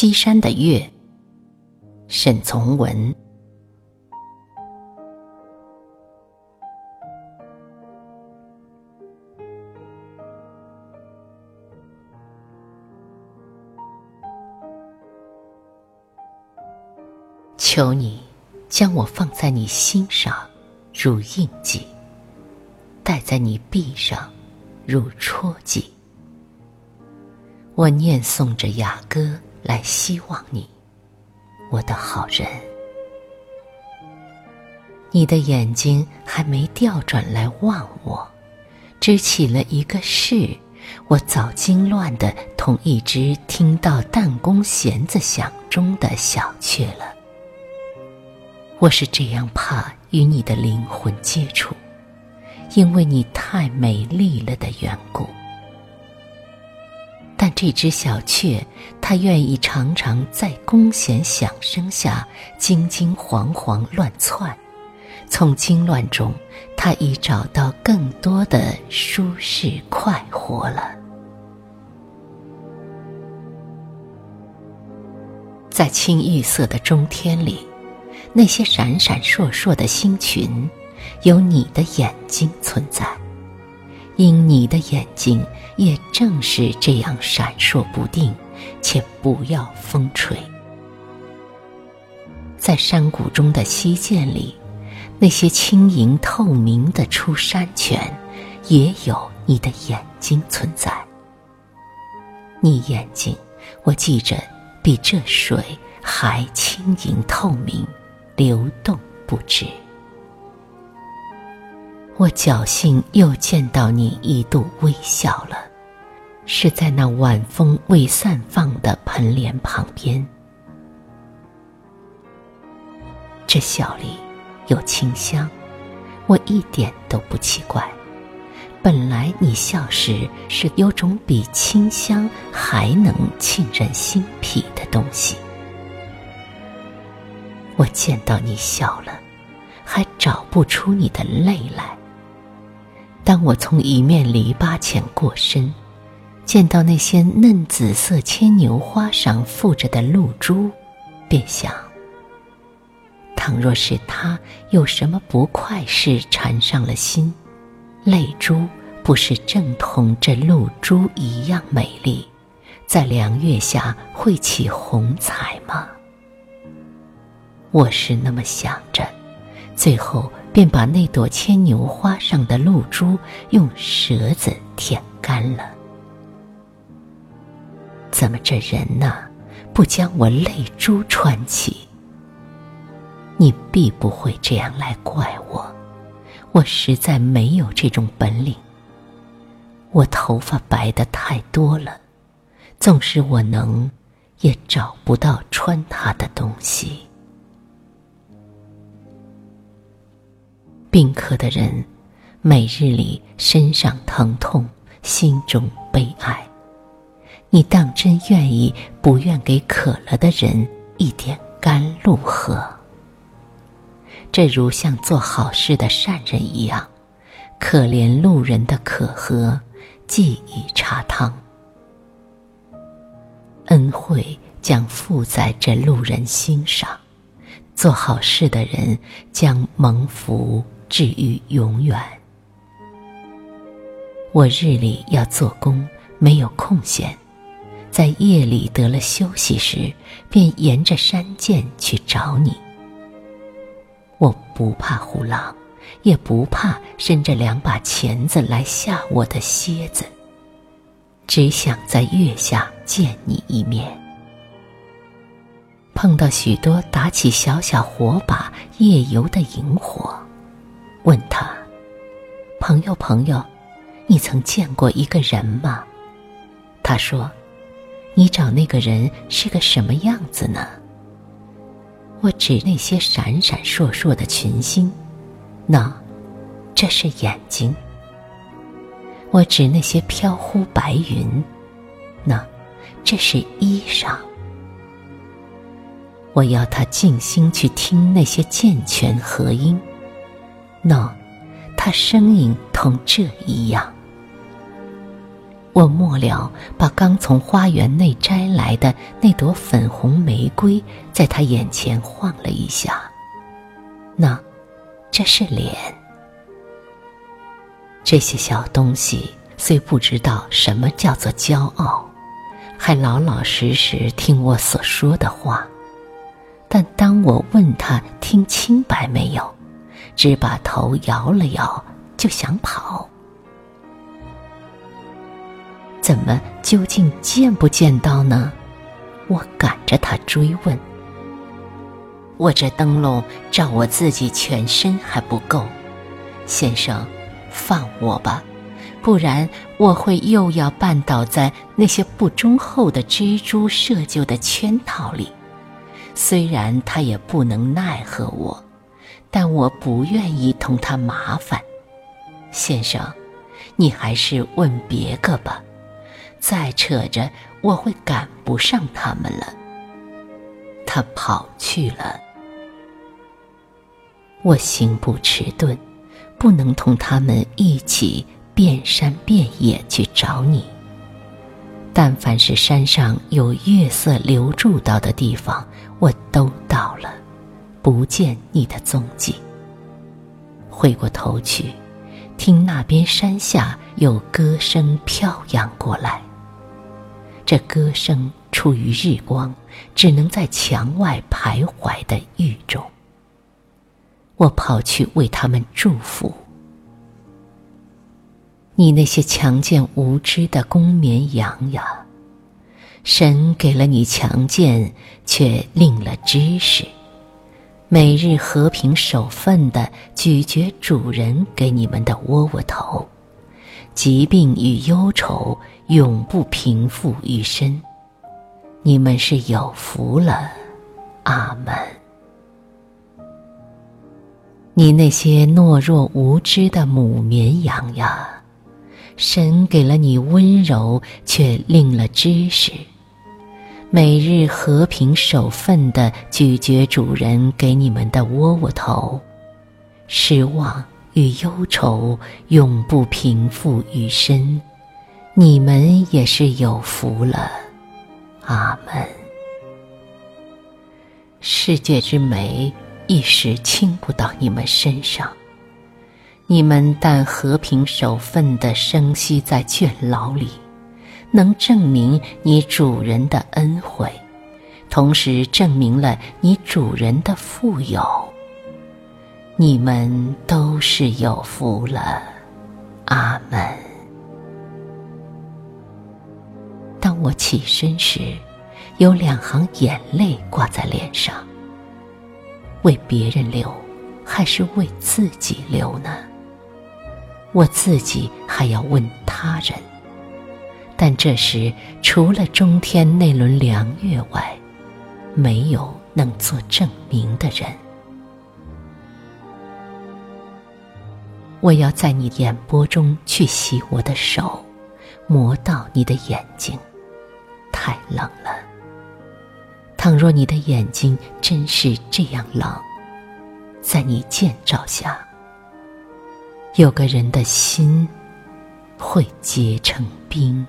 西山的月，沈从文。求你将我放在你心上，如印记；戴在你臂上，如戳记。我念诵着雅歌来希望你，我的好人。你的眼睛还没调转来望我，只起了一个誓，我早惊乱的同一只听到弹弓弦子响中的小雀了。我是这样怕与你的灵魂接触，因为你太美丽了的缘故。这只小雀，它愿意常常在弓弦响声下惊惊惶惶乱窜，从惊乱中，它已找到更多的舒适快活了。在青玉色的中天里，那些闪闪烁烁的星群，有你的眼睛存在。因你的眼睛也正是这样闪烁不定，且不要风吹。在山谷中的溪涧里，那些轻盈透明的出山泉，也有你的眼睛存在。你眼睛，我记着，比这水还轻盈透明，流动不止。我侥幸又见到你一度微笑了，是在那晚风未散放的盆莲旁边。这笑里有清香，我一点都不奇怪。本来你笑时是有种比清香还能沁人心脾的东西。我见到你笑了，还找不出你的泪来。当我从一面篱笆前过身，见到那些嫩紫色牵牛花上附着的露珠，便想：倘若是他有什么不快事缠上了心，泪珠不是正同这露珠一样美丽，在凉月下会起红彩吗？我是那么想着，最后。便把那朵牵牛花上的露珠用舌子舔干了。怎么这人呐，不将我泪珠穿起？你必不会这样来怪我，我实在没有这种本领。我头发白的太多了，纵使我能，也找不到穿它的东西。病渴的人，每日里身上疼痛，心中悲哀。你当真愿意不愿给渴了的人一点甘露喝？这如像做好事的善人一样，可怜路人的渴喝，寄以茶汤。恩惠将附在这路人心上，做好事的人将蒙福。至于永远，我日里要做工，没有空闲，在夜里得了休息时，便沿着山涧去找你。我不怕虎狼，也不怕伸着两把钳子来吓我的蝎子，只想在月下见你一面。碰到许多打起小小火把夜游的萤火。问他：“朋友，朋友，你曾见过一个人吗？”他说：“你找那个人是个什么样子呢？”我指那些闪闪烁烁的群星，那，这是眼睛。我指那些飘忽白云，那，这是衣裳。我要他静心去听那些健全和音。喏，他声音同这一样。我末了把刚从花园内摘来的那朵粉红玫瑰在他眼前晃了一下。那，这是脸。这些小东西虽不知道什么叫做骄傲，还老老实实听我所说的话，但当我问他听清白没有，只把头摇了摇，就想跑。怎么究竟见不见到呢？我赶着他追问。我这灯笼照我自己全身还不够，先生，放我吧，不然我会又要绊倒在那些不忠厚的蜘蛛设就的圈套里。虽然他也不能奈何我，但我不愿意同他麻烦。先生，你还是问别个吧。再扯着，我会赶不上他们了。他跑去了，我行步迟钝，不能同他们一起遍山遍野去找你。但凡是山上有月色流注到的地方，我都到了，不见你的踪迹。回过头去，听那边山下有歌声飘扬过来。这歌声出于日光，只能在墙外徘徊的狱中。我跑去为他们祝福。你那些强健无知的公绵羊呀，神给了你强健，却令了知识。每日和平守份的咀嚼主人给你们的窝窝头。疾病与忧愁永不平复于身，你们是有福了，阿门。你那些懦弱无知的母绵羊呀，神给了你温柔，却令了知识。每日和平守份的咀嚼主人给你们的窝窝头，失望。与忧愁永不平复于身，你们也是有福了，阿门。世界之美一时倾不到你们身上，你们但和平守份的生息在圈牢里，能证明你主人的恩惠，同时证明了你主人的富有。你们都是有福了，阿门。当我起身时，有两行眼泪挂在脸上。为别人流，还是为自己流呢？我自己还要问他人，但这时除了中天那轮凉月外，没有能做证明的人。我要在你眼波中去洗我的手，磨到你的眼睛，太冷了。倘若你的眼睛真是这样冷，在你见照下，有个人的心会结成冰。